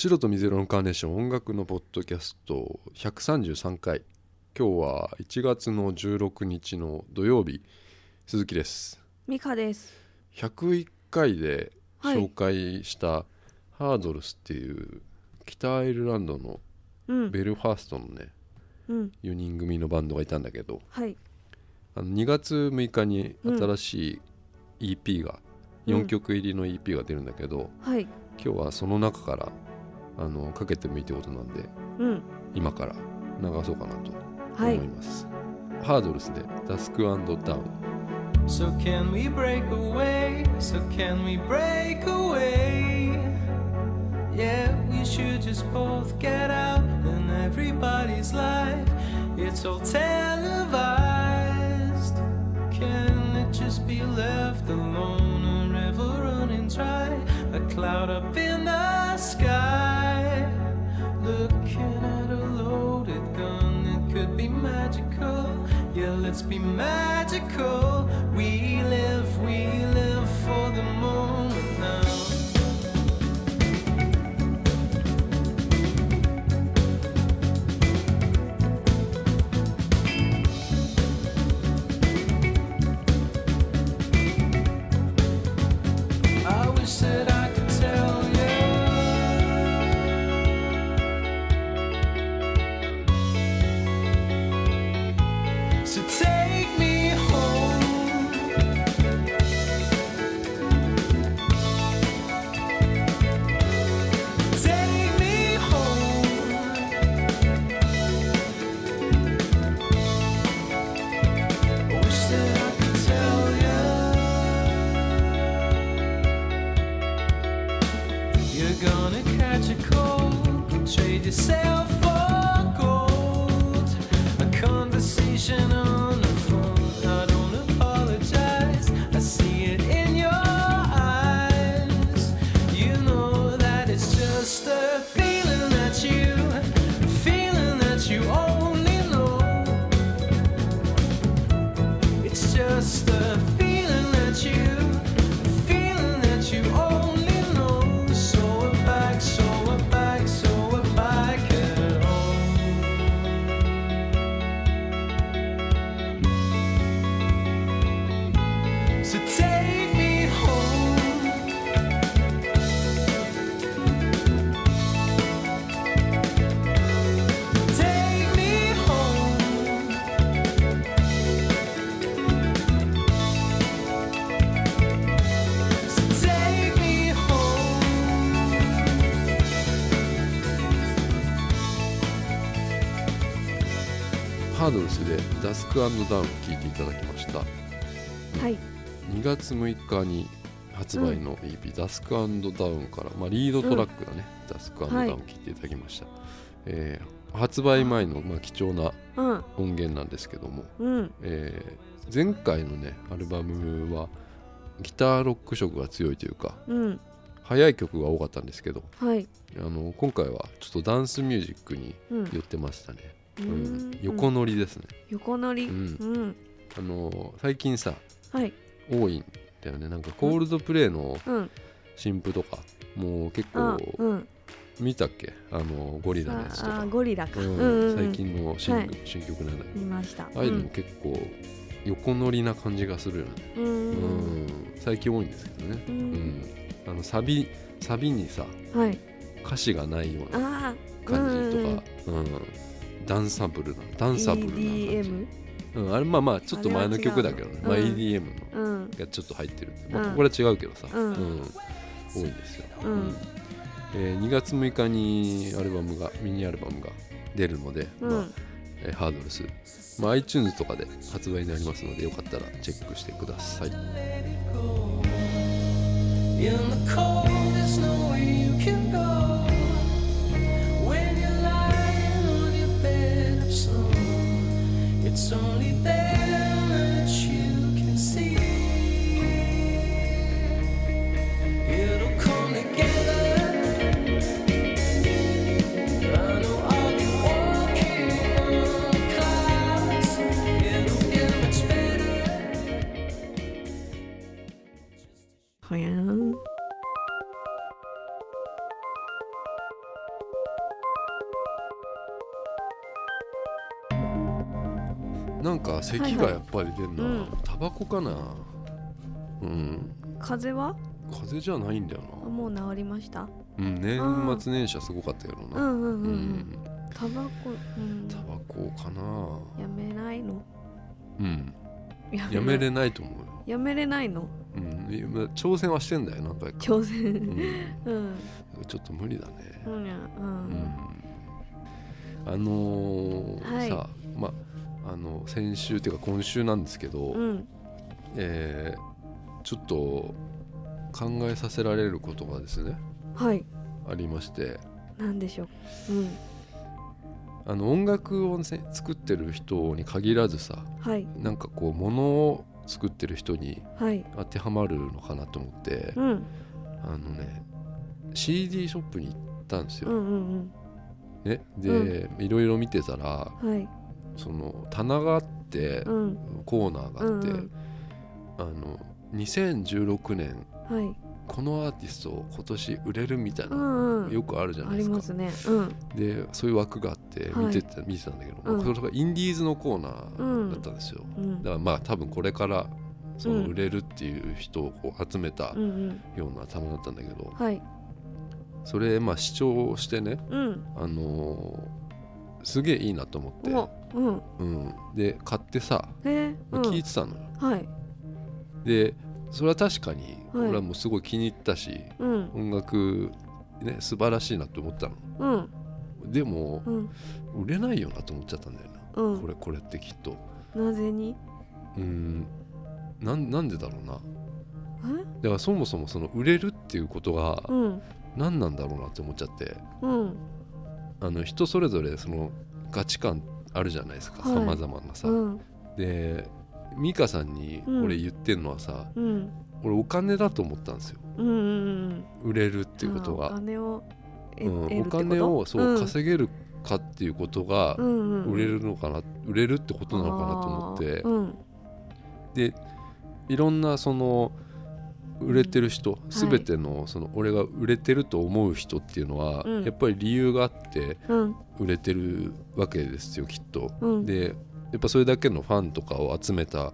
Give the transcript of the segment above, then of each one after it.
白と水色のカーネーション音楽のポッドキャスト133回今日は1月の16日の土曜日鈴木ですミカです。101回ではい紹介したハードルスっていう北アイルランドのうん。ベルファーストのねうん。4人組のバンドがいたんだけどはい。あの2月6日に新しい EP が、うん4曲入りの EP が出るんだけどはい。今日はその中からあのかけてもいいってことなんでうん。今から流そうかなとはい思い。ます、ハードルスでダスクダウン So can we break away? So can we break away? Yeah, we should just both get out in everybody's life. It's all televised. Can it just be left alone? A river running dry, a cloud up in the sky. Looking at a loaded gun, it could be magical. Yeah, let's be magical. We live, ダスクダウン聴いていただきましたはい。2月6日に発売の EP、ダスクダウンから、まあ、リードトラックだね、ダスクダウンはい聴いていただきました、えー発売前の、まあ、貴重なうん。音源なんですけども、うん。えー前回のねアルバムはギターロック色が強いというかうん。速い曲が多かったんですけどはい。あの今回はちょっとダンスミュージックにうん。寄ってましたね、ううんん横乗りですね、横乗り。ううんん。あの最近さはい。多いんだよねなんかコールドプレイのうん。新譜とかもう結あ構、うん。見たっけ？あのゴリラのやつとあかーゴリラか。最近の新,、はい新曲なんだけど見ました。ああいうのも結構横乗りな感じがするよね、うん。最近多いんですけどね、ううんんあのサビサビにさはい。歌詞がないような。感じとか、うんダンサブルなダンサブルな感じ、EDM。うん、あれまあまあちょっと前の曲だけどね、まあ、EDM のうん。がちょっと入ってる、まあ、うん。これは違うけどさ、うん。多いんですよ、うん。えー2月6日にアルバムがミニアルバムが出るので、うん。まあえーハードルス、まあ、iTunes とかで発売になりますのでよかったらチェックしてください。Let it go. In the cold, there's nowhere you can it's only then 咳がやっぱり出んな、うん。タバコかな。うん。風邪は？風邪じゃないんだよな。あもう治りました？うん年末年始はすごかったけどうな、んうんうん、う、うん。んタバコ、うん。タ、バコかな。やめないの。うん。ややめれないと思うよ、やめれないの？うん、今挑戦はしてんだよ何回か、挑う戦ん、うん。ちょっと無理だね。うんやううんん。あのー先週っていうか今週なんですけど、うん。えーちょっと考えさせられることがですねはい。ありまして。なんでしょう。うん。あの音楽を、ね、作ってる人に限らずさはい。なんかこう物を作ってる人にはい。当てはまるのかなと思ってうん。あのね CD ショップに行ったんですよ。うんうんね、で、いろいろ見てたらうんはいその棚があってうん。コーナーがあって、うんうん。あの2016年はい。このアーティスト今年売れるみたいな、うんうん。よくあるじゃないですか。すね。うん。でそういう枠があってはい。見てた、見てたんだけど、うん。それがインディーズのコーナーだったんですよ、うん。だからまあ多分これからそのうん。売れるっていう人をこう集めたうんうんような棚だったんだけど、はい。それまあ視聴してねうん。あのーすげえいいなと思って、おうん。うん、で買ってさ、へえうん。聞いてたのよ。はい。でそれは確かにはい。俺はもうすごい気に入ったし、うん。音楽ね素晴らしいなと思ったの。うん。でもうん。売れないよなと思っちゃったんだよな、うん。これこれってきっと。なぜに？うん。なんなんでだろうな。え？だからそもそもその売れるっていうことがうん。何なんだろうなって思っちゃって。うんあの人それぞれその価値観あるじゃないですか。はい。さまざまなさ、うん。で美香さんにうん。俺言ってんのはさ、うん。俺お金だと思ったんですよ。うんうん売れるっていうことあおが、金をえうん、お金をそう、ん。稼げるかっていうことがうんうん。うん売れるのかな、売れるってことなのかなと思って。でいろんなその売れてる人、い。全てのその俺が売れてると思う人っていうのは、うん。やっぱり理由があってうん。売れてるわけですよきっと。うん。でやっぱそれだけのファンとかを集めた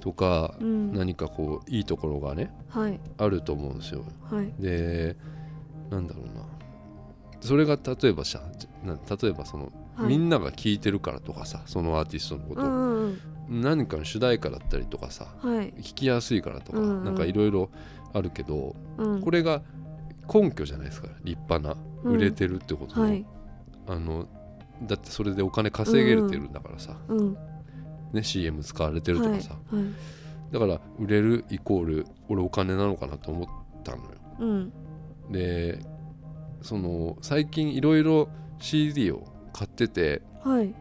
とか、うん。何かこういいところがねはい。あると思うんですよ。はい。でなんだろうな。それが例えばさ例えばその、はい。みんなが聴いてるからとかさそのアーティストのこと、うんうん何かの主題歌だったりとかさうんはい。聞きやすいからとか、うんうん。なんかいろいろあるけどうん。これが根拠じゃないですか立派なうん。売れてるってことの,、はい。あのだってそれでお金稼げるてるんだからさ、うん。ね、CM 使われてるとかさ、はい。はい。だから売れるイコール俺お金なのかなと思ったのよ。うん。でその最近いろいろ CD を買っててはい。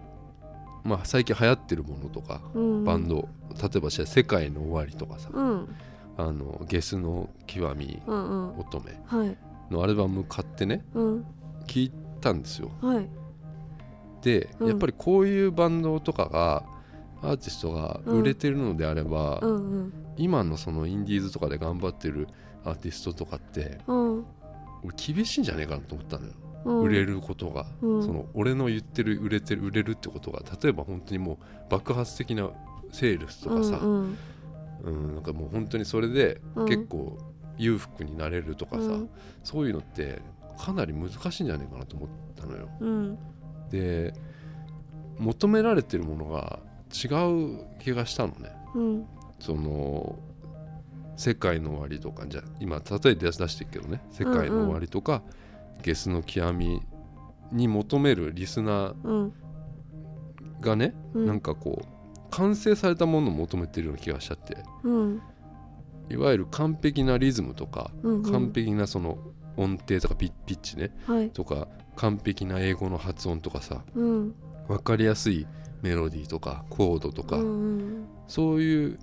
まあ最近流行ってるものとかうんバンド、例えばじゃあ世界の終わりとかさ、うん。あのゲスの極みうんうん。乙女はい。のアルバム買ってねうん。聞いたんですよ。はい。で、うん。やっぱりこういうバンドとかがアーティストが売れてるのであれば、うんうん。今のそのインディーズとかで頑張ってるアーティストとかってうん。俺厳しいんじゃねえかなと思ったのよ、うん売れることが、うん。その俺の言ってる売れてる売れるってことが例えば本当にもう爆発的なセールスとかさ、うんうん。なんかもう本当にそれでうん。結構裕福になれるとかさ、うん。そういうのってかなり難しいんじゃないかなと思ったのよ。うん。で求められてるものが違う気がしたのね。うん。その世界の終わりとかじゃあ今例え出してるけどね世界の終わりとか、ゲスの極みに求めるリスナうん。ーがね、うん。なんかこう完成されたものを求めてるような気がしちゃって。うん。いわゆる完璧なリズムとか、うんうん。完璧なその音程とかピッチねはい。とか完璧な英語の発音とかさうん。分かりやすいメロディーとかコードとか、うん。そういう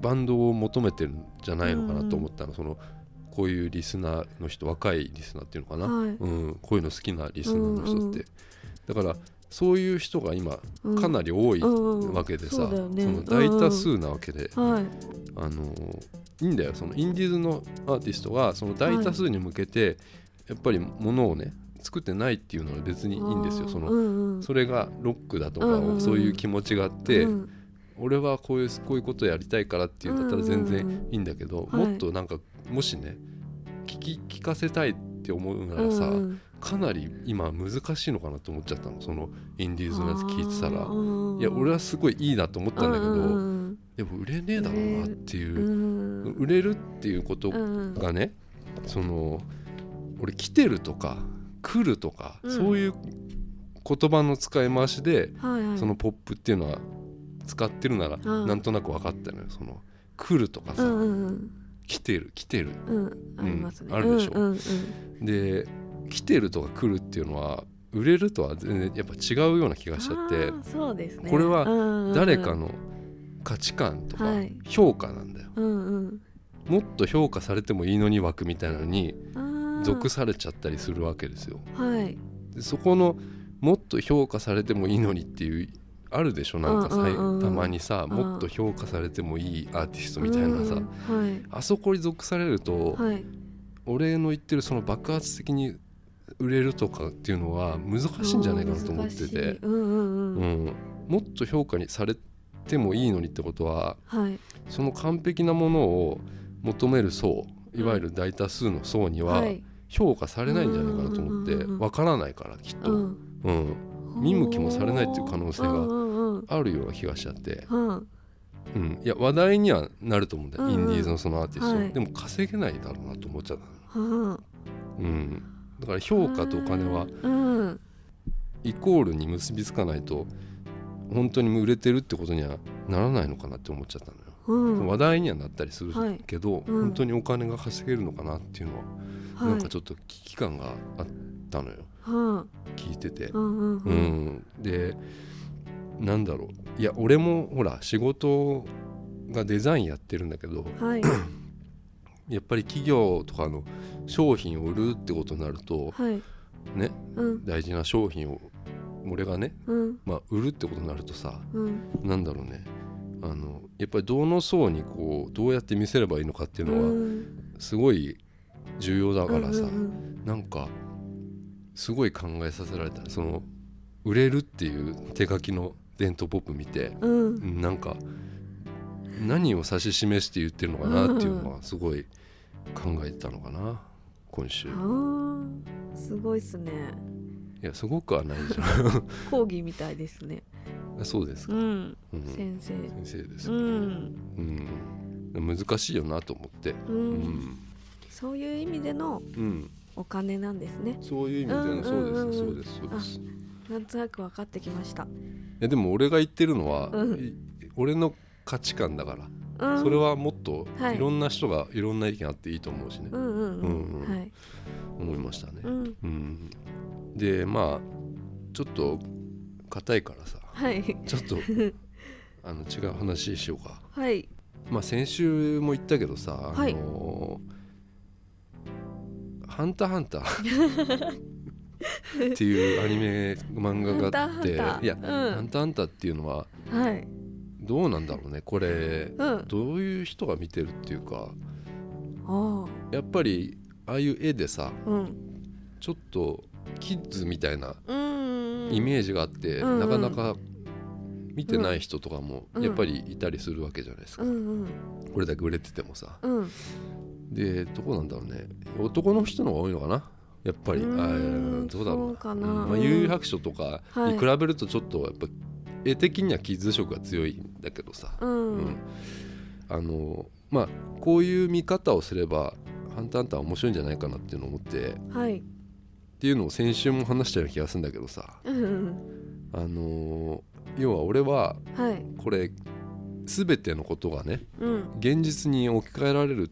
バンドを求めてるんじゃないのかなと思ったの、そのこういうリスナーの人若いリスナーっていうのかな、はい。うん、こういうの好きなリスナーの人って、うんうんだからそういう人が今うん。かなり多いうんうんわけでさ、そうだよね。その大多数なわけで、はい。あのいいんだよ。そのインディーズのアーティストがその大多数に向けてやっぱりものをね作ってないっていうのは別にいいんですよ。その、うんうん。それがロックだとか、うんうんうん。そういう気持ちがあって、うん。俺はこういうこういうことやりたいからっていうんだったら全うんうん然うんいいんだけど、はい。もっとなんかもしね聞き聞かせたいって思うならさ、うんうんかなり今難しいのかなと思っちゃったの。そのインディーズのやつ聞いてたら。いや俺はすごいいいなと思ったんだけど、うんでも売れねえだろうなっていうう、ん。売れるっていうことうんがね、その俺来てるとか来るとか、うん。そういう言葉の使い回しで、はいはい。そのポップっていうのは使ってるなら、うん。なんとなく分かったのよ。その来るとかさ、うんうん来てる来てる。うんうんありますね。あるでしょ。うんうんで来てるとか来るっていうのは売れるとは全然やっぱ違うような気がしちゃってそうですね。これはうんうん誰かの価値観とかはい。評価なんだよ、うんうん。もっと評価されてもいいのに枠みたいなのに属されちゃったりするわけですよ。はい。でそこのもっと評価されてもいいのにっていうあるでしょ？なんかさいうんうんうん。たまにさうんもっと評価されてもいいアーティストみたいなさ。うんはい。あそこに属されるとはい。俺の言ってるその爆発的に売れるとかっていうのは難しいんじゃないかなと思ってて、うんうんううん。ん、もっと評価にされてもいいのにってことははい。その完璧なものを求める層いわゆる大多数の層にははい。評価されないんじゃないかなと思ってわからないからきっと、うん。うん、見向きもされないっていう可能性があるような気がしちゃって、うん。うん、いや話題にはなると思うんだよ、うんうん。インディーズのそのアーティスト、はい。でも稼げないだろうなと思っちゃったの。うん。うん、だから評価とお金はうん。イコールに結びつかないと本当に売れてるってことにはならないのかなって思っちゃったのよ、うん。話題にはなったりするはいけど、うん本当にお金が稼げるのかなっていうのは、はい。なんかちょっと危機感があったのよ。うん聞いてて、うん。でなんだろう。いや俺もほら仕事がデザインやってるんだけどはい。やっぱり企業とかの商品を売るってことになるとはい。ねうん。大事な商品を俺がね、うん。まあ、売るってことになるとさうん。なんだろうね。あのやっぱりどの層にこうどうやって見せればいいのかっていうのはうん。すごい重要だからさ、うんうん。なんかすごい考えさせられた。その売れるっていう手書きの伝統ポップ見てうん。うんなんか何を指し示して言ってるのかなっていうのはすごい考えたのかな今週。すごいっすね。やすごくはないじゃ 講義みたいですね。んそうですか、うん。うん、先生。先生ですうか、ん。うん、難しいよなと思って。ううんん、そういう意味でのうん、お金なんですね。そういう意味でうんのそうです、うんうんそうです。そうですなんとなく分かってきました。いやでも俺が言ってるのは、うん。い俺の価値観だから。うん。それはもっとはい。いろんな人がいろんな意見あっていいと思うしね、はい。思いましたね。う。ん。うん、でまあちょっと硬いからさ。はい。ちょっとあの違う話しようか。はい。まあ先週も言ったけどさ、はい。あのハンターハンター。っていうアニメ漫画があってハンターハンター。いや、うん。ハンターハンターっていうのははい。どうなんだろうねこれ。うん。どういう人が見てるっていうか。あやっぱりああいう絵でさあうん。ちょっとキッズみたいなうんイメージがあって、うんなかなか見てない人とかもうん。やっぱりいたりするわけじゃないですか、うんうん。これだけ売れててもさ。うんでどこなんだろうね。男の人の方が多いのかな？やっぱり。あうーんーどうだろう。な。うんまあ、うん悠々白書とかはい。に比べるとちょっとやっぱ絵的にはキッズ色が強いんだけどさ、ううん。んあのまあこういう見方をすれば「ハンターハンター」面白いんじゃないかなっていうのを思って。っはい。ていうのを先週も話したような気がするんだけどさ。あの要は俺ははい。これ全てのことがねうん。現実に置き換えられる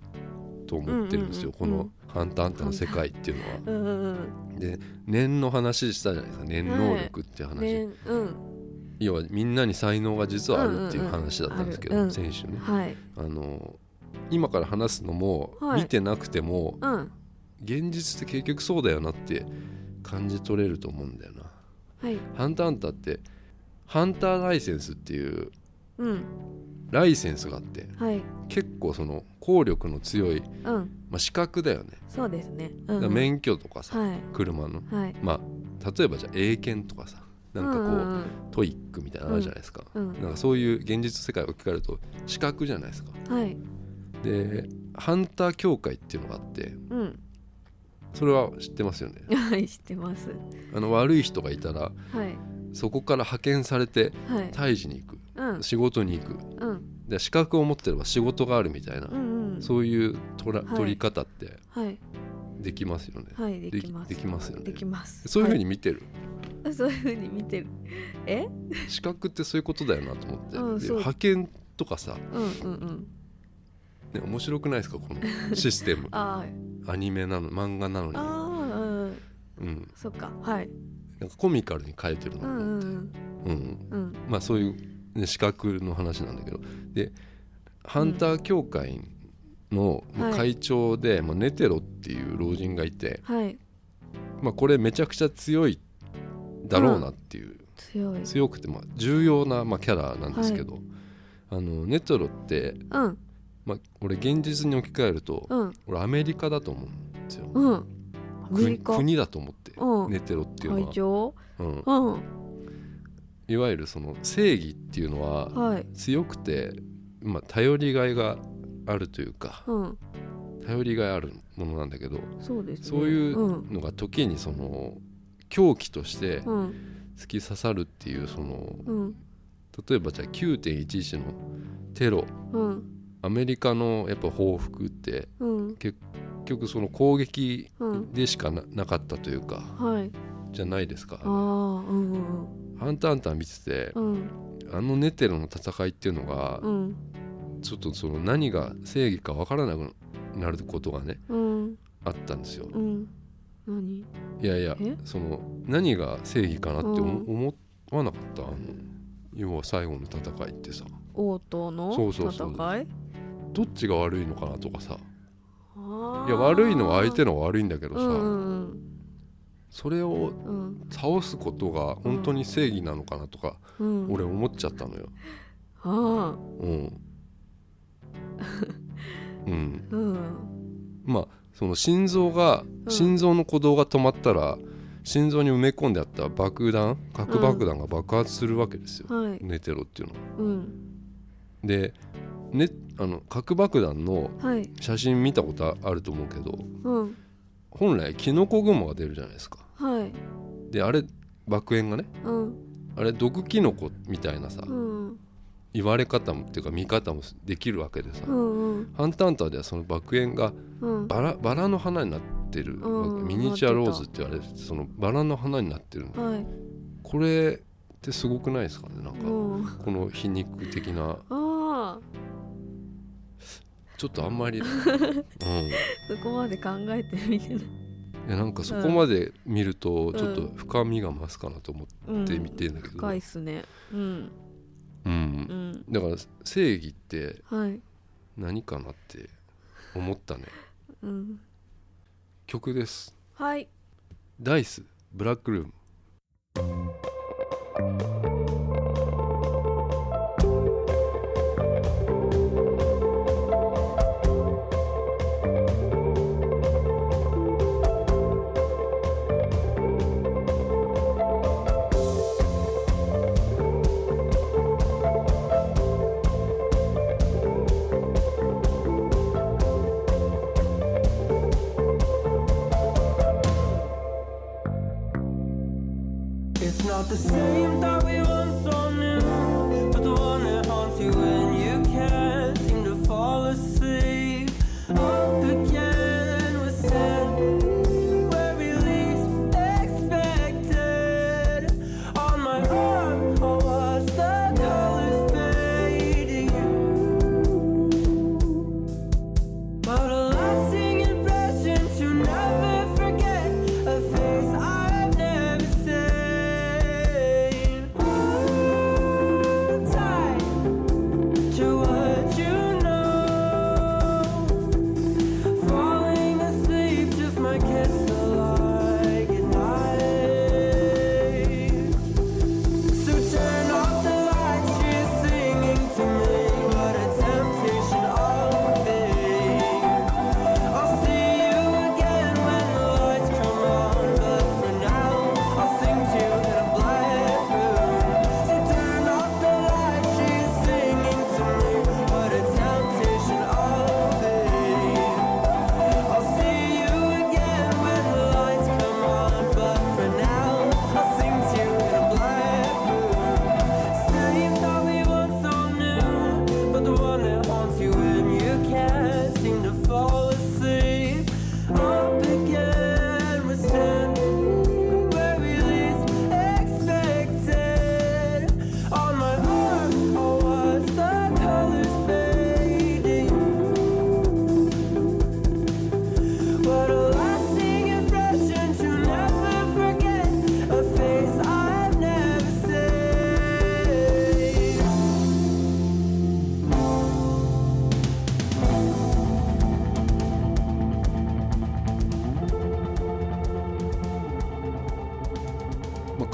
と思ってるんですよ、この「ハンターハンター」の世界っていうのは。うんうんで念の話したじゃないですか。念能力っていう話、ねうん。要はみんなに才能が実はあるっていう話だったんですけど、うんうんうん。ある先週ね。はい。あの今から話すのも、はい。見てなくてもうん。現実って結局そうだよなって感じ取れると思うんだよな。はい。ハンターハンターってハンターライセンスっていううんライセンスがあってはい。結構その効力の強い、うん。まあ、資格だよね、そうですね。うんうん。免許とかさ、はい。車の。はい。まあ例えばじゃあ英検とかさなんかこう、うん TOEIC みたいなのあるじゃないですか、うんなんかそういう現実世界を聞かれると資格じゃないですか。うんはい。でハンター協会っていうのがあってうん。それは知ってますよね？はい知ってます。あの悪い人がいたらはいそこから派遣されてはい。退治に行く。うん。仕事に行く。うん。で資格を持ってれば仕事があるみたいな、うんうん。そういう取らはい。取り方ってはい。できますよね、はいできます。できますよね。できます。そういうふうに、に見てる、はい。そういうふうに見てる。え？資格ってそういうことだよなと思って、でう。ん派遣とかさ、うんうんうん。ね、面白くないですか？このシステム。アニメなの漫画なのに、あーうん。うん、そっか。はいなんかコミカルに書いてるな。とうん思って、うん。まあそういう、ね、資格の話なんだけど。でハンター協会のはい。会長で、まあ、ネテロっていう老人がいて、はい。まあ、これめちゃくちゃ強いだろうなっていう、強い。強くてまあ重要なまあキャラなんですけど、あのネトロって、うん。まあ、俺現実に置き換えると、うん。俺アメリカだと思うんですよ。うん。国国だと思って、うん。ネテロっていうのは、うん、うん。いわゆるその正義っていうのははい。強くて、まあ、頼りがいがあるというかうん。頼りがいあるものなんだけどそうですね。そういううんのが時にその狂気としてうん。突き刺さるっていうそのうん。例えばじゃあ9.11のテロ。うん。アメリカのやっぱ報復ってうん。結局その攻撃うん。でしかななかったというかはい。じゃないですか。あんうんハンターハンター見ててうん。あのネテロの戦いっていうのがうん。ちょっとその何が正義か分からなくなることがねうん。あったんですよ。うん。何？いやいやえ？その何が正義かなって思,、わなかった？あの要は最後の戦いってさ。王との戦い？どっちが悪いのかなとかさいや悪いのは相手の悪いんだけどさ、うんうんそれをうん。倒すことが本当に正義なのかなとか、うん。うん俺思っちゃったのよ。あ うん、うん、あうん。まあその心臓がうん。心臓の鼓動が止まったら心臓に埋め込んであった爆弾核爆弾が爆発するわけですよ、はい。ネテロっていうの。は。うん。で、ね、あの核爆弾のはい。写真見たことあると思うけどうん。本来キノコ雲が出るじゃないですか。はい。であれ爆炎がねうん。あれ毒キノコみたいなさ、うん。言われ方もっていうか見方もできるわけでさ、うんうん。ハンターハンターではその爆炎がうん。バラバラの花になってるうん。ミニチュアローズって言われてそのバラの花になってるの。はい。これってすごくないですかねなんかうん。この皮肉的なちょっとあんまり、うん、いそこまで考えてみてない。やなんかそこまで見るとんちょっと深みが増すかなと思うんって見てんだけど、深いっすね。うん。うん。うん。だから正義ってはい。何かなって思ったね。うん。曲です。はい。ダイスブラックルーム the same that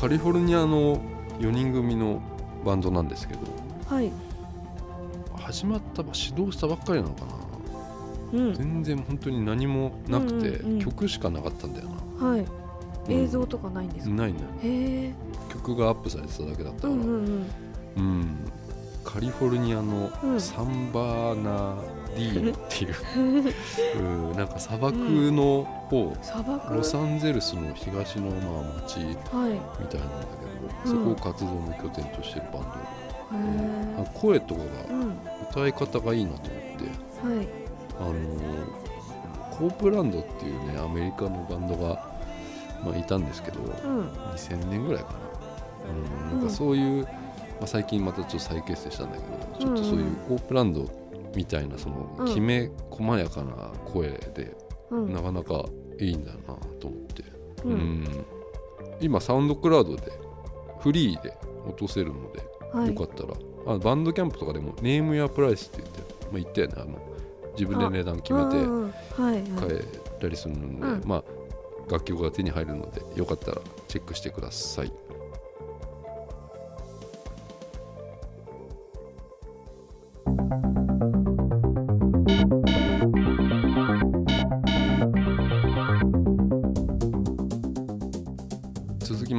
カリフォルニアの4人組のバンドなんですけどはい。始まったば始動したばっかりなのかな。うん。全然本当に何もなくて、うんうんうん。曲しかなかったんだよな、はい。うん。映像とかないんですか、ないねへえ曲がアップされてただけだったから、うんうんうん。うん。カリフォルニアのうん。サンバーナディーノっていう、うんなんか砂漠の方、砂漠？ロサンゼルスの東のまあ町みはいたいなんだけど、そうんこを活動の拠点としてるバンド、へあ声とかが歌い方がいいなと思って。はい。あのコープランドっていうねアメリカのバンドが、まあ、いたんですけど、うん。2000年ぐらいかな,、うん、なんうん。かそういう、まあ、最近またちょっと再結成したんだけどちょっとそういうコープランドみたいなそのうん。きめ細やかな声で、うん。なかなかいいんだなと思って、ううん。ん今サウンドクラウドでフリーで落とせるので、はい。よかったら。あバンドキャンプとかでもネームやプライスって言って、まあ、言ったよね。あの自分で値段決めて買えたりするので、うん。まあ楽曲が手に入るのでよかったらチェックしてください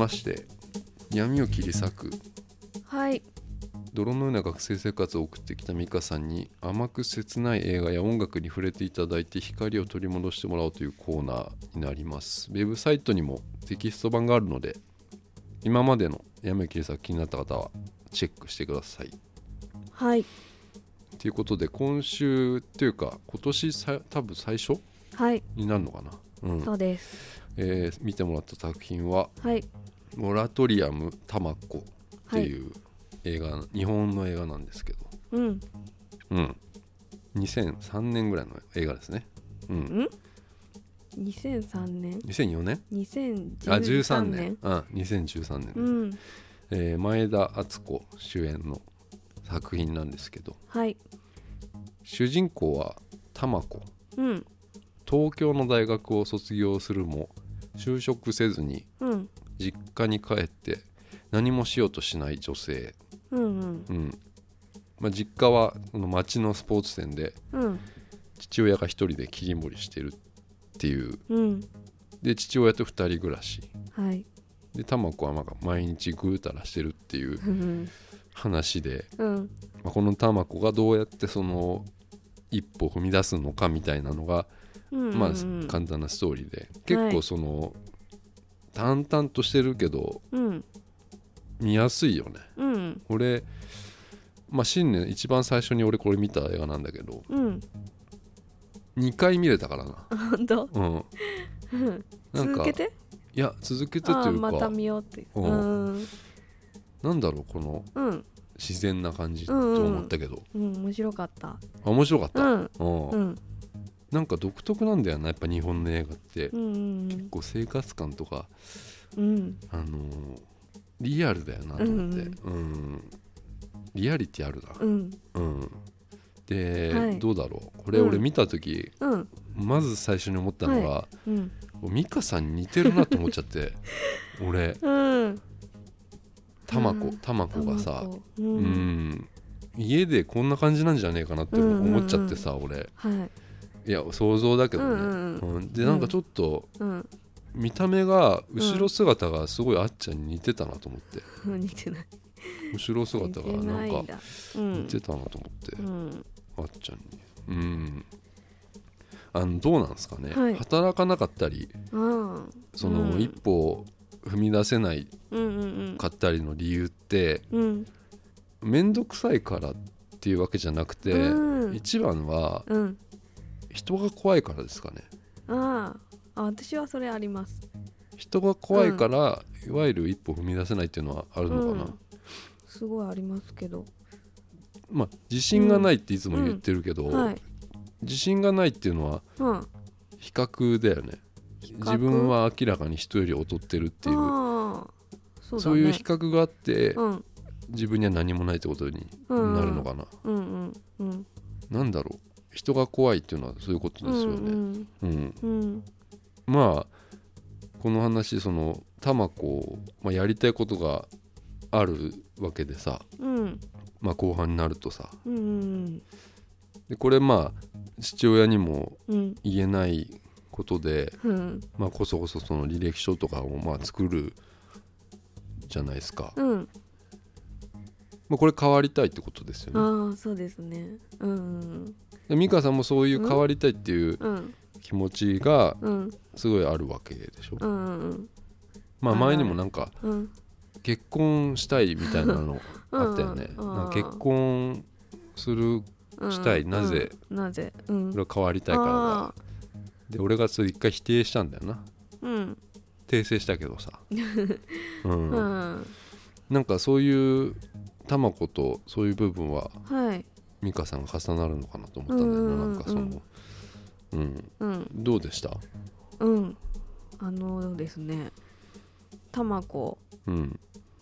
まして闇を切り裂く。はい。泥のような学生生活を送ってきた美香さんに甘く切ない映画や音楽に触れていただいて光を取り戻してもらおうというコーナーになります。ウェブサイトにもテキスト版があるので今までの闇を切り裂く気になった方はチェックしてください。はい。ということで今週っていうか今年さ多分最初はい。になるのかな、うん。そうです。えー見てもらった作品ははい「モラトリアム・タマコ」っていう映画、日本の映画なんですけど。うん。うん、2003年ぐらいの映画ですね。うん、ん？2003年？2004年？あ2013 13年。年うん2013年、うん。えー前田敦子主演の作品なんですけど。はい。主人公は玉子うん。東京の大学を卒業するも就職せずにうん実家に帰って何もしようとしない女性、うんうん。うん。まあ、実家はその町のスポーツ店でうん。父親が一人で切り盛りしてるっていう。うん。で父親と二人暮らし。はい。で玉子はなんか毎日ぐうたらしてるっていううん話で、うん。まあ、この玉子がどうやってその一歩踏み出すのかみたいなのが、うんまあうん。簡単なストーリーで。結構その、淡々としてるけどうん。見やすいよね。うん。俺まあ新年一番最初に俺これ見た映画なんだけどうん。2回見れたからな。本当？うん。う んなんか続けて？いや続けてというかまた見ようってう。うん。ん。なんだろうこのうん。自然な感じとうんうん。思ったけど、うん面白かった。あ面白かった、うん。うん。うんなんか独特なんだよなやっぱ日本の映画って、うんうんこう生活感とか、うん。あのーリアルだよなと思って、うん。リアリティあるな。うん。うん、で、はい。どうだろう？これうん俺見た時、うん。まず最初に思ったのが、うん。美香さんに似てるなと思っちゃって 俺。うん。玉子うん。玉子がさ卵ううん。ん。家でこんな感じなんじゃねえかなって思っちゃってさ、俺。はいいや想像だけどね、うんうんううん。でなんかちょっとうん。見た目が後ろ姿がすごいあっちゃんに似てたなと思って、似てない。後ろ姿がなんか似てたなと思って、うん。あっちゃんに。うん。あのどうなんですかね、はい。働かなかったりうんその、うん。一歩踏み出せないうんうん。かったりの理由ってうん。面倒くさいからっていうわけじゃなくて、うん。一番はうん人が怖いからですかね。あああ私はそれあります。人が怖いから、いわゆる一歩踏み出せないっていうのはあるのかな、うん。すごいありますけど。まあ自信がないっていつも言ってるけど、はい。自信がないっていうのはうん。比較だよね。較？自分は明らかに人より劣ってるっていう。そうだね。いう比較があって、うん。自分には何もないってことにうんなるのかな、うんうんうん。なんだろう人が怖いっていうのはそういうことですよね、うんうんうん。まあこの話その玉子、まあ、やりたいことがあるわけでさ、うん。まあ、後半になるとさ。でこれまあ父親にもうん。言えないことで、うん。まあ、こそこそその履歴書とかをまあ作るじゃないですか、うんまあ、これ変わりたいってことですよね。ああそうですね。うんで美香さんもそういう変わりたいっていううん。気持ちがうん。すごいあるわけでしょ、うんうんまあ前にもなんかうん。結婚したいみたいなのあったよね。うんなんか結婚するうんしたいなぜうん。なぜ。うん。俺は変わりたいからだ。あで俺がそれ一回否定したんだよな。ーうん。訂正したけどさ、うん。うん。なんかそういう玉子とそういう部分ははい。美香さんが重なるのかなと思ったんだようんななんかそのうん。うん。どうでした？うん。あのですね。卵。うん。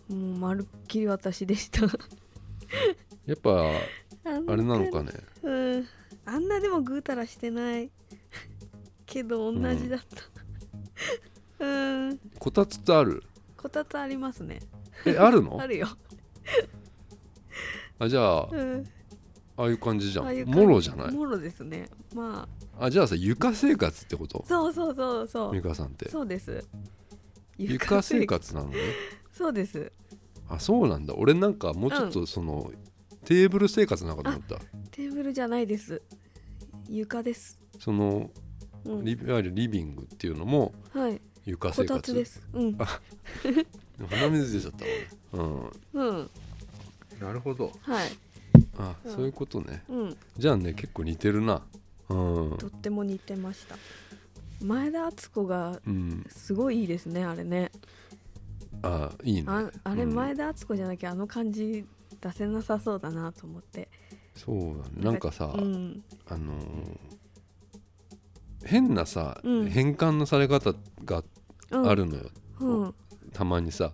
もうまるっきり私でした。やっぱああれなのかね？うん。あんなでもぐうたらしてない。けど同じだった。うん。こたつってある？こたつありますね。えあるの？あるよ、あじゃあうん、ああいう感じじゃん。もろじゃない？もろですね。まあ。じゃあさ床生活ってこと？あそうそうそうそう。美香さんって。そうです。床生活なの？ねそうです。あそうなんだ。俺なんかもうちょっとその、テーブル生活なのかと思った。テーブルじゃないです。床です、そのうん、リいわゆるリビングっていうのもはい。床生活。です。うん。鼻水出ちゃったわうん。うんなるほど。はい。あ、うん。そういうことね。うん。じゃあね結構似てるな。うん。とっても似てました。前田敦子がうん。すごいいいですねあれね。あいいね。ああれうん。前田敦子じゃなきゃあの感じ出せなさそうだなと思って。そうだね。なんかさ、うん。あのー変なさ、うん。変換のされ方がうん。あるのよ、うん。たまにさ。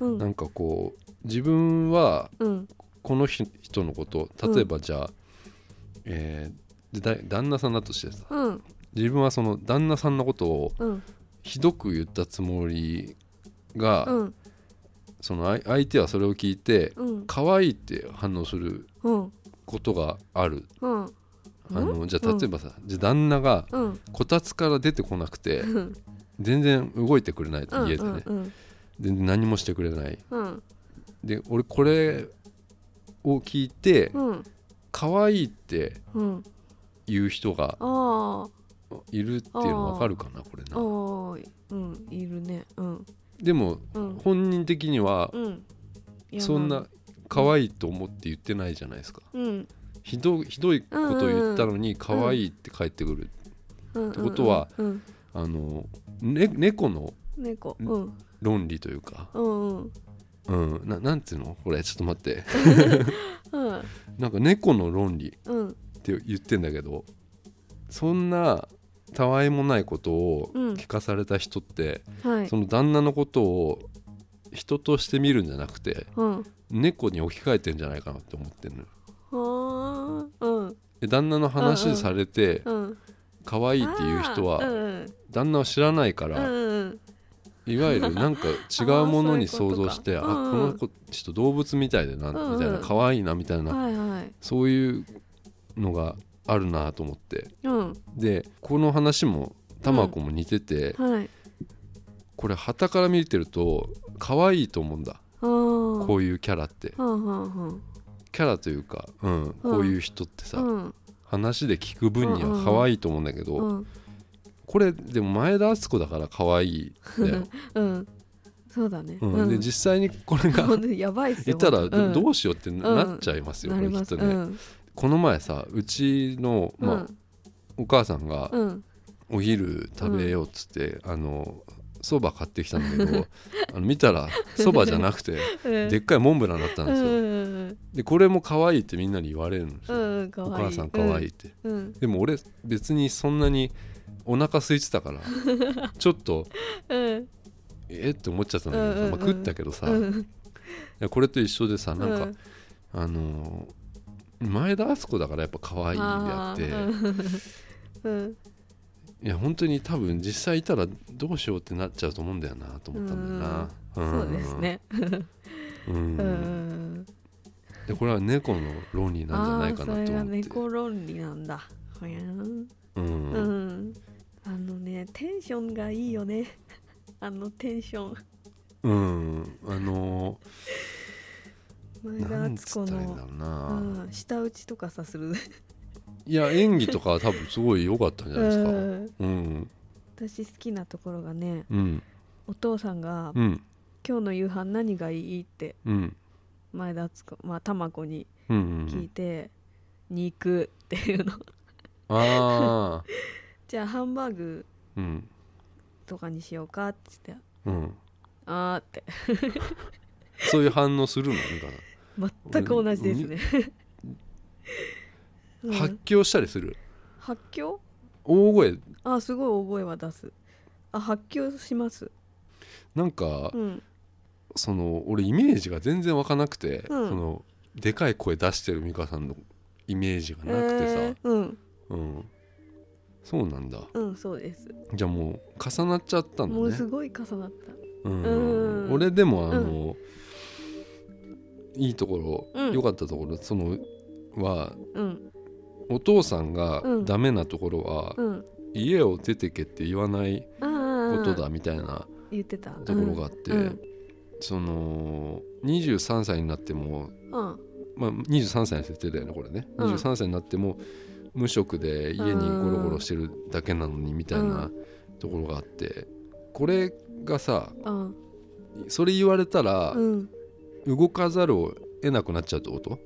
うん。なんかこう自分はうん。この人人のこと例えばじゃあ、えーでだ旦那さんだとしてさうん。自分はその旦那さんのことをうん。ひどく言ったつもりが、うん。その相相手はそれを聞いてうん。可愛いって反応するうん。ことがある。うん。あのじゃあ例えばさ、じゃあ旦那がうん。こたつから出てこなくてうん。全然動いてくれないと家でね、うん。全然何もしてくれない。うんで俺これを聞いてうん。可愛いってうん。言う人があいるっていうの分かるかなこれな。ー。うんいるね。うん。でもうん。本人的にはそんな可愛いと思って言ってないじゃないですか。うん。ひどひどいことを言ったのに可愛いって返ってくる。うんってことはあの、ね、猫の論理というか、うんうんうん、ななんていうの？これちょっと待って。うん。なんか猫の論理うん。って言ってんだけどそんなたわいもないことをうん。聞かされた人って、はい。その旦那のことを人として見るんじゃなくてうん。猫に置き換えてんじゃないかなって思ってんのよ。はあうん。で旦那の話されてうん可愛いっていう人はあーうん旦那を知らないかうんらうんいわゆる なんか違うものに想像してあことか。うん。この人動物みたいでなうんみたいな可愛いなみたいな。はいはい。そういうのがあるなと思って。うん。でこの話も玉子も似ててはい。これ旗から見てると可愛いと思うんだ。こういうキャラって。はあはあはキャラというか、うん、こういう人ってさ、話で聞く分には可愛いと思うんだけど、うんこれでも前田敦子だから可愛いんだよ、うん。そうだね。うん。で実際にこれが やばいっすよ言ったらど,、うしようってな,、っちゃいますよきっとね、うんこの前さうちの、まあうん。お母さんがうん。お昼食べようっつって、あのそば買ってきたんだけど あの見たらそばじゃなくてうん。でっかいモンブランだったんですよ、うん。でこれも可愛いってみんなに言われるんですよ、うんい。い母さん可愛いって、うん。でも俺別にそんなにお腹空いてたから ちょっとうん。えって思っちゃったんだけどさ、うんうんうん。まあ、食ったけどさ、いうん。やこれと一緒でさなんか、うん。あのー前田敦子だからやっぱ可愛いであってー。うん。いや本当に多分実際いたらどうしようってなっちゃうと思うんだよなと思ったんだよな。そうですね。うん、うんでこれは猫の論理なんじゃないかなと思って。あーそれが猫論理なんだ。うん。うんあのねテンションがいいよね。あのテンション。うんあの前田敦子のろうん、舌打ちとかさする。いや演技とかは多分すごい良かったんじゃないですか。うん。うん。私好きなところがねうん。お父さんがうん「今日の夕飯何がいい?」ってうん。前田敦子まあ卵に聞いて「肉」っていうの。ああ じゃあハンバーグうん。とかにしようかって言って。うん「あー」って。そういう反応するの？み全く同じですね、うん。発狂したりする？発狂？大声。あすごい大声は出す。あ発狂します。なんか、うん。その俺イメージが全然湧かなくて、うん。そのでかい声出してる美香さんのイメージがなくてさ、えー。うん。うんそうなんだ。うんそうです。じゃあもう重なっちゃったんだね。もうすごい重なった。うん。うん。俺でもあの、いいところうん。良、かったところそのはうん。お父さんがうん。ダメなところは、うん。家を出てけって言わないことだみたいな言ってた。ところがあって、うん。その23歳になってもうん。まあ、23歳の設定だよねこれね、うん。23歳になっても無職で家にゴロゴロしてるだけなのにみたいなところがあってこれがさうん。それ言われたらうん。動かざるを得なくなっちゃうってこと？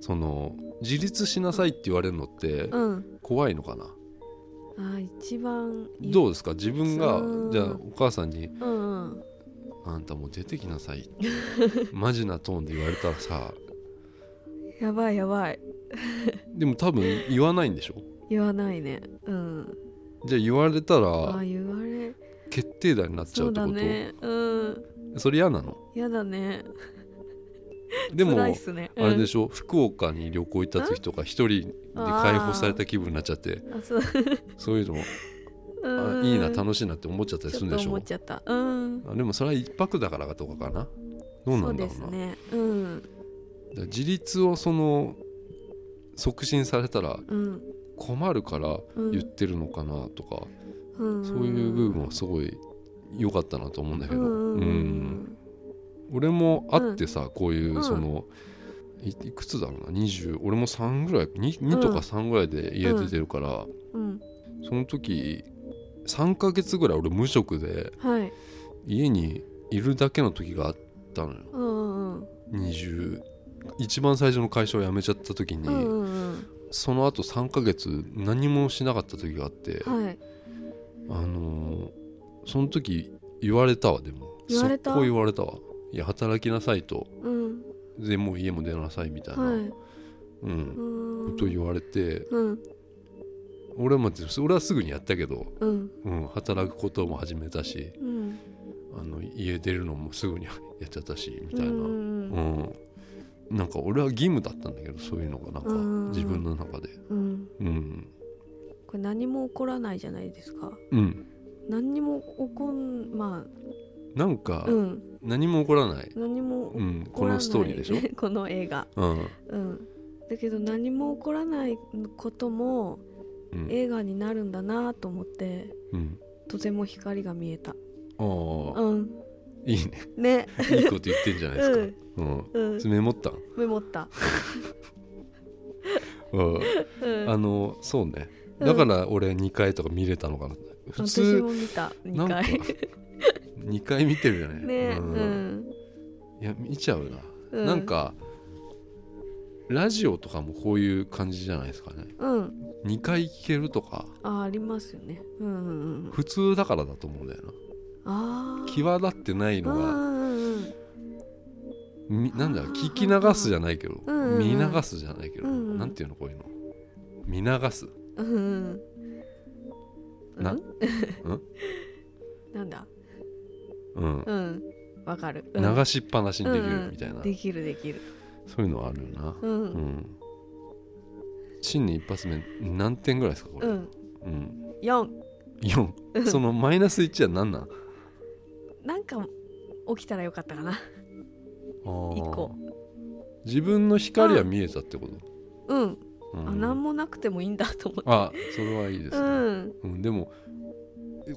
その自立しなさいって言われるのってうん。怖いのかな、あー一番どうですか？自分がうん。じゃあお母さんにうんうん「あんたもう出てきなさい」ってマジなトーンで言われたらさ。やばいやばいでも多分言わないんでしょ？言わないね。うん。じゃあ言われたあらー言われ。決定打になっちゃそううってこと？だね。うん。それ嫌なの？やだね。でも辛いっすね。あれでししょ？福岡に旅行行った時とか一人で解放された気分になっちゃって。そう。そういうのあうん。いいな楽しいなって思っちゃったりするんでしょ？ちょ思っちゃった。うん。あでもそれは一泊だからとかかな？どうなんだろうな。そうですね。うん。自立をその促進されたらうん。困るからうん。言ってるのかなとか、うん。そういう部分はすごい良かったなと思うんだけど、うんうん俺もあってさ、こういううん。その、いいくつだろうな？20俺も3ぐらい 2, 2とか3ぐらいで家出てるから、うん。その時3ヶ月ぐらい俺無職ではい。家にいるだけの時があったのよ。うんうん20一番最初の会社を辞めちゃった時に、うんうんうん。その後3ヶ月何もしなかった時があって、はい。あのーその時言われたわでも。言われた？言われたわ。いや働きなさいと。うん。でもう家も出なさいみたいな、はい。うん。うん。こと言われてうん。俺も俺はすぐにやったけど、うん。うん、働くことも始めたしうん。あの家出るのもすぐにやっちゃったしみたいな、ううんんなんか俺は義務だったんだけどそういうのがなんかうん。自分の中で。うん。うん。これ何も起こらないじゃないですか。うん。何にも起こんまなんかあうん。何も起こらない、何もうん、起こらない。このストーリーでしょ、この映画。うん。うん。だけど何も起こらないこともうん。映画になるんだなと思ってうん、とても光が見えた。ああ。うんいいね。ね。いいこと言ってんじゃないですか、うん。うん。メモった？ん、メモった。うん、うん。あのそうね。うんだから俺2回とか見れたのかな。普私通も見た。2なんか回2回見てるよね。ね。ううん。んいや見ちゃうな、うなんかラジオとかもこういう感じじゃないですかね。うん。2回聞けるとか。あありますよね。うんうんうん。普通だからだと思うんだよな際立ってないのがみなんだ聞き流すじゃないけど見流すじゃないけどうなんていうのこういうの？見流す。うんなうん？うん？なんだ？うん。うん。わかる。うん。流しっぱなしにできるみたいな。できるできる。そういうのはあるよな。ううん。ん新年一発目何点ぐらいですかこれ？うん。うん。4 4 そのマイナス1は何なん？なんか起きたらよかったかな。あー。1個。自分の光は見えたってこと、うん、うん。あ何もなくてもいいんだと思って。あそれはいいですうね、ん。うんでも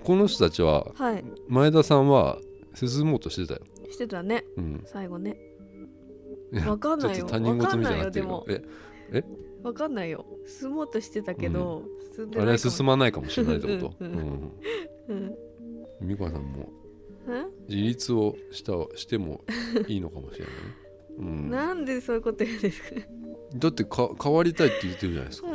この人たちははい。前田さんは進もうとしてたよ、してたね。うん、最後ね。わかんないよ。他人事みたいになってるわかんえわかんないよ。進もうとしてたけど、進んであれないかも。進まないかもしれないってこと？うんうんうん。美香さんもえ自立をしたしてもいいのかもしれないね、うん、なんでそういうこと言うんですか？だってか変わりたいって言ってるじゃないですか。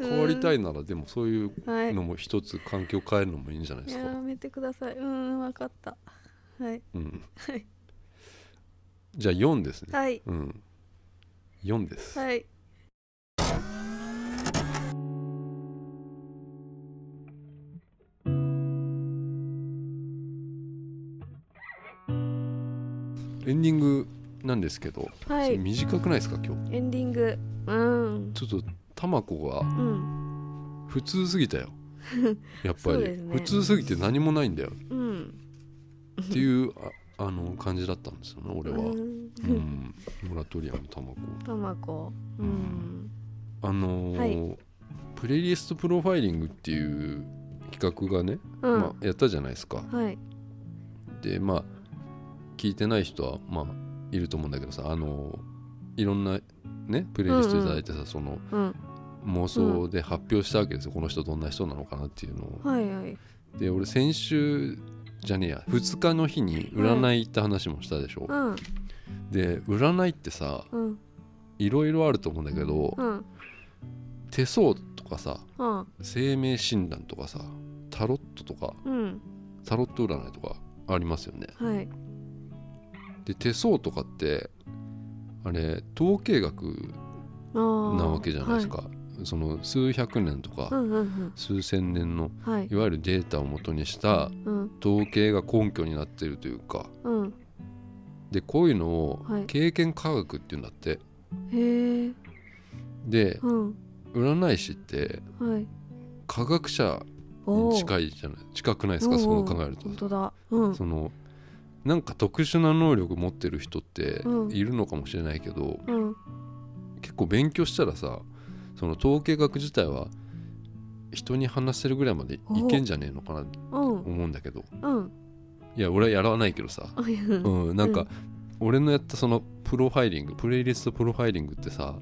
変わりたいいならでもそういうはい。のも一つ環境を変えるのもいいんじゃないですか、やめてください。うんわかった。はい。うん、はい。じゃあ4ですね、はい。うん、4です、はいエンディングなんですけど、はい。短くないですか今日？エンディング。うん。ちょっとタマコがうん。普通すぎたよ。やっぱり、ね。普通すぎて何もないんだよ。うん。っていうああの感じだったんですよね俺は、ううん。ん、モラトリアムタマコタマコうん。あのーはプレイリストプロファイリングっていう企画がね、うん。まあ、やったじゃないですか。はい。でまあ聞いてない人はまあいると思うんだけどさあのいろんなねプレイリストいただいてさ、そのうん。妄想で発表したわけですよ、この人どんな人なのかなっていうのを。はいはい。で俺先週じゃねえや。2日の日に占い行った話もしたでしょ、うん。で占いってさうん。いろいろあると思うんだけど、うん。手相とかさうん。生命診断とかさタロットとかうん。タロット占いとかありますよね。はいで手相とかってあれ統計学なわけじゃないですか、その数百年とかはいうんうん。数千年のうんはい。いわゆるデータを元にしたうん。統計が根拠になってるというか。うん。でこういうのをはい。経験科学っていうんだって。へえでうん。占い師ってはい。科学者に近いじゃない近くないですかそう考えると。本当だ。うん。そのなんか特殊な能力持ってる人ってうん。いるのかもしれないけど、うん。結構勉強したらさその統計学自体は人に話せるぐらいまでいけんじゃねえのかなとうん。思うんだけど。うん。いや俺はやらないけどさ、う うんん、なんか俺のやったそのプロファイリングプレイリストプロファイリングってさ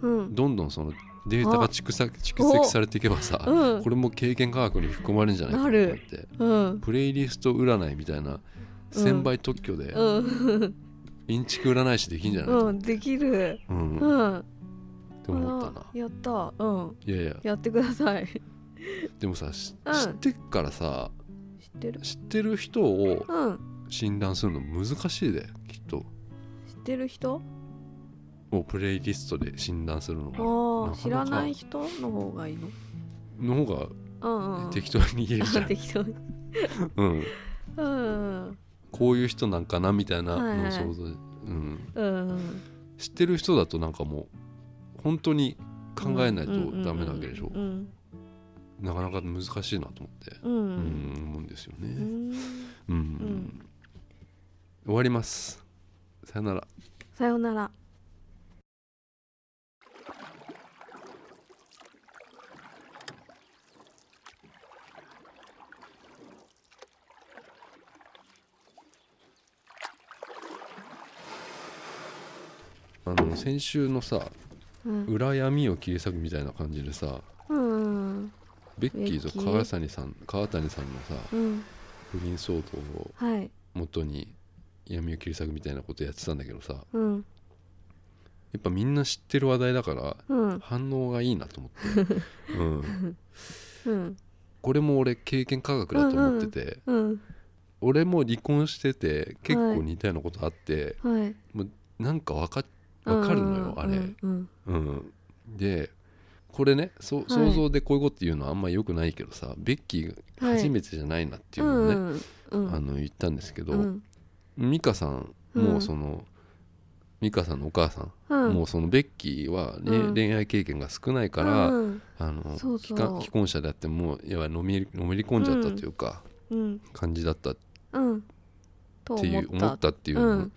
うん。どんどんそのデータが蓄積蓄積されていけばさうん。これも経験科学に含まれるんじゃないかなってうん。プレイリスト占いみたいな1000倍特許でうん。インチキ占い師できんじゃないとうんできる。うん、っうんて思ったな。あやった。うん。いやいや。やってください。でもさ知ってっからさ知ってる。知ってる人をうん。診断するの難しいできっと。知ってる人？をプレイリストで診断するのああなかなか知らない人の方がいいの？の方が適当に言えるじゃん、適当に。うん、うんこういう人なんかなみたいなはいはいのを想像、うん、うん知ってる人だとなんかもう本当に考えないとダメなわけでしょ、うんなかなか難しいなと思って、うん。ううんん思うんですよね、うん。終わります。さよなら。さようならあの先週のさうん。裏闇を切り裂くみたいな感じでさうんベッキーと川谷さん川谷さんのさうん。不倫騒動をはい。元に闇を切り裂くみたいなことやってたんだけどさうん。やっぱみんな知ってる話題だからうん。反応がいいなと思って、うん、うん。これも俺経験科学だと思ってて、うん俺も離婚してて結構似たようなことあって、はい。なんかわかわかるのよ、あれ、うんうん、でこれねそ想像でこういうこと言うのはあんま良くないけどさ、ベッキーが初めてじゃないなっていうのをね、あの言ったんですけど、うん。美香さんもその、美香さんのお母さん、うん。もうそのベッキーは、ねうん。恋愛経験が少ないから、うん。あのそうそう。既婚者であってもいわゆるのめりのめり込んじゃったというか、うん。感じだったっうん。とていう思った思っていうの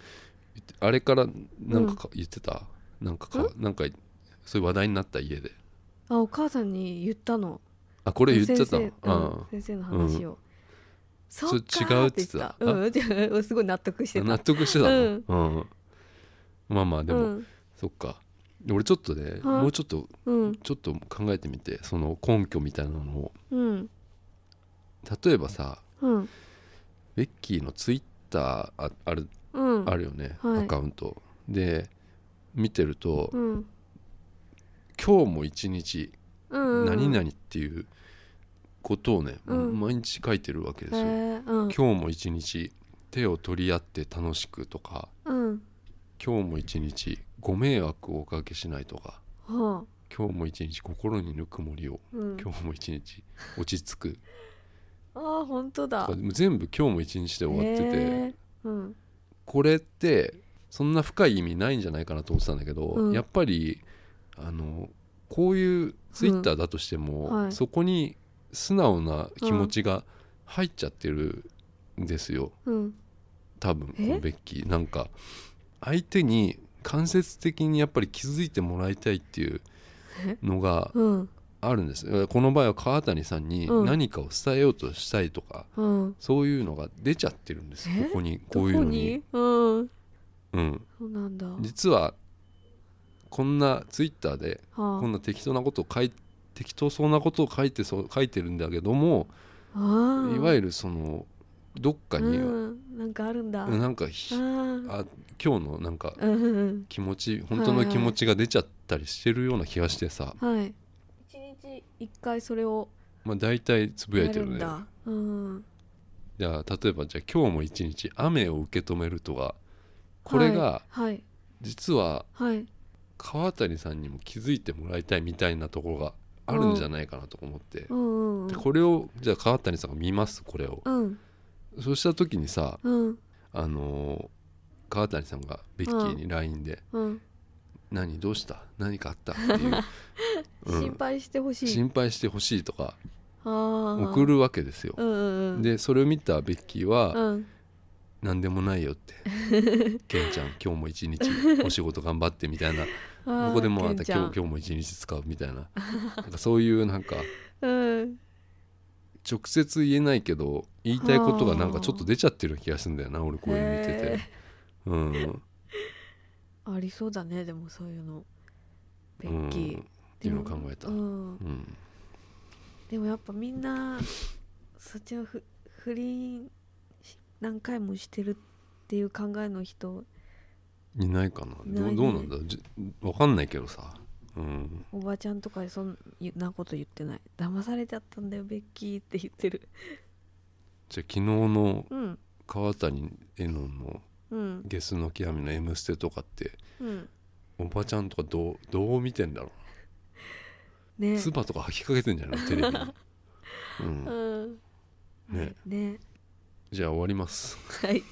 あれからなんかか言ってた、なんかかなんかそういう話題になった家で。あお母さんに言ったの。あこれ言っちゃった先生,、のうん、先生の話を、そっか違うって言ってた？うん。うん、すごい納得してた。納得してたの、うん。うん。まあまあでも、うん。そっか。で俺ちょっとねはいもうちょっとうん。ちょっと考えてみてその根拠みたいなのを。うん。例えばさうん。ベッキーのツイッターああるうんあるよね、はい。アカウント。で見てると、うん。今日も一日うん何々っていうことをね、うん。毎日書いてるわけですへよ、今日も一日手を取り合って楽しくとかうん。今日も一日ご迷惑をおかけしないとかは今日も一日心にぬくもりをあうん。今日も一日落ち着く。あー本当だ。全部今日も一日で終わってて、へーうんこれってそんな深い意味ないんじゃないかなと思ってたんだけど、うん。やっぱりあのこういうツイッターだとしても、うんはい。そこに素直な気持ちが入っちゃってるんですよ。うん。多分こえのベッキー。なんか相手に間接的にやっぱり気づいてもらいたいっていうのがうんあるんです。この場合は川谷さんにうん。何かを伝えようとしたいとか、うん。そういうのが出ちゃってるんですえ？ここにこういうのに。に？うん。うん、そうなんだ。実はこんなツイッターではこんな適当なことを書い適当そうなことを書いてそう書いてるんだけどもいわゆるそのどっかに、うん。なんかあるんだ。なんかひあ今日のなんか気持ち本当の気持ちが出ちゃったりしてるような気がしてさ、はい一回それをまあ、大体つぶやいやてるんだ。うん。じゃあ例えばじゃあ今日も一日雨を受け止めるとかこれがはい実ははい。川谷さんにも気づいてもらいたいみたいなところがあるんじゃないかなと思って、うん。うんうんでこれをじゃあ川谷さんが見ますこれを、うん。そうした時にさうん。あのー川谷さんがベッキーに LINE でうん「何どうした？何かあった?」っていう、うん。心配してほしい。心配してほしいとか送るわけですよ。うんうんうん。でそれを見たベッキーはうん「何でもないよ」って「ケンちゃん今日も一日お仕事頑張って」みたいな。ここでもうあん。た今日今日も一日使うみたいな。なんかそういうなんか うん。直接言えないけど言いたいことがなんかちょっと出ちゃってる気がするんだよな俺こういうの見てて。へうん。ーありそうだねでもそういうの。ベッキうんー。っていうのを考えた。でも,、うん、うん。でもやっぱみんなそっちのふ不倫し何回もしてるっていう考えの人。いないかな。ね。どうなんだ？じわかんないけどさ。うん。おばちゃんとかにそんなこと言ってない。騙されちゃったんだよベッキーって言ってる。じゃあ昨日のうん。川谷絵音のうん。ゲスの極みの「M ステ」とかってうん。おばちゃんとかどうどう見てんだろうね。唾とか吐きかけてんじゃない？のテレビに、うん、うん。ね。ね。じゃあ終わります。はい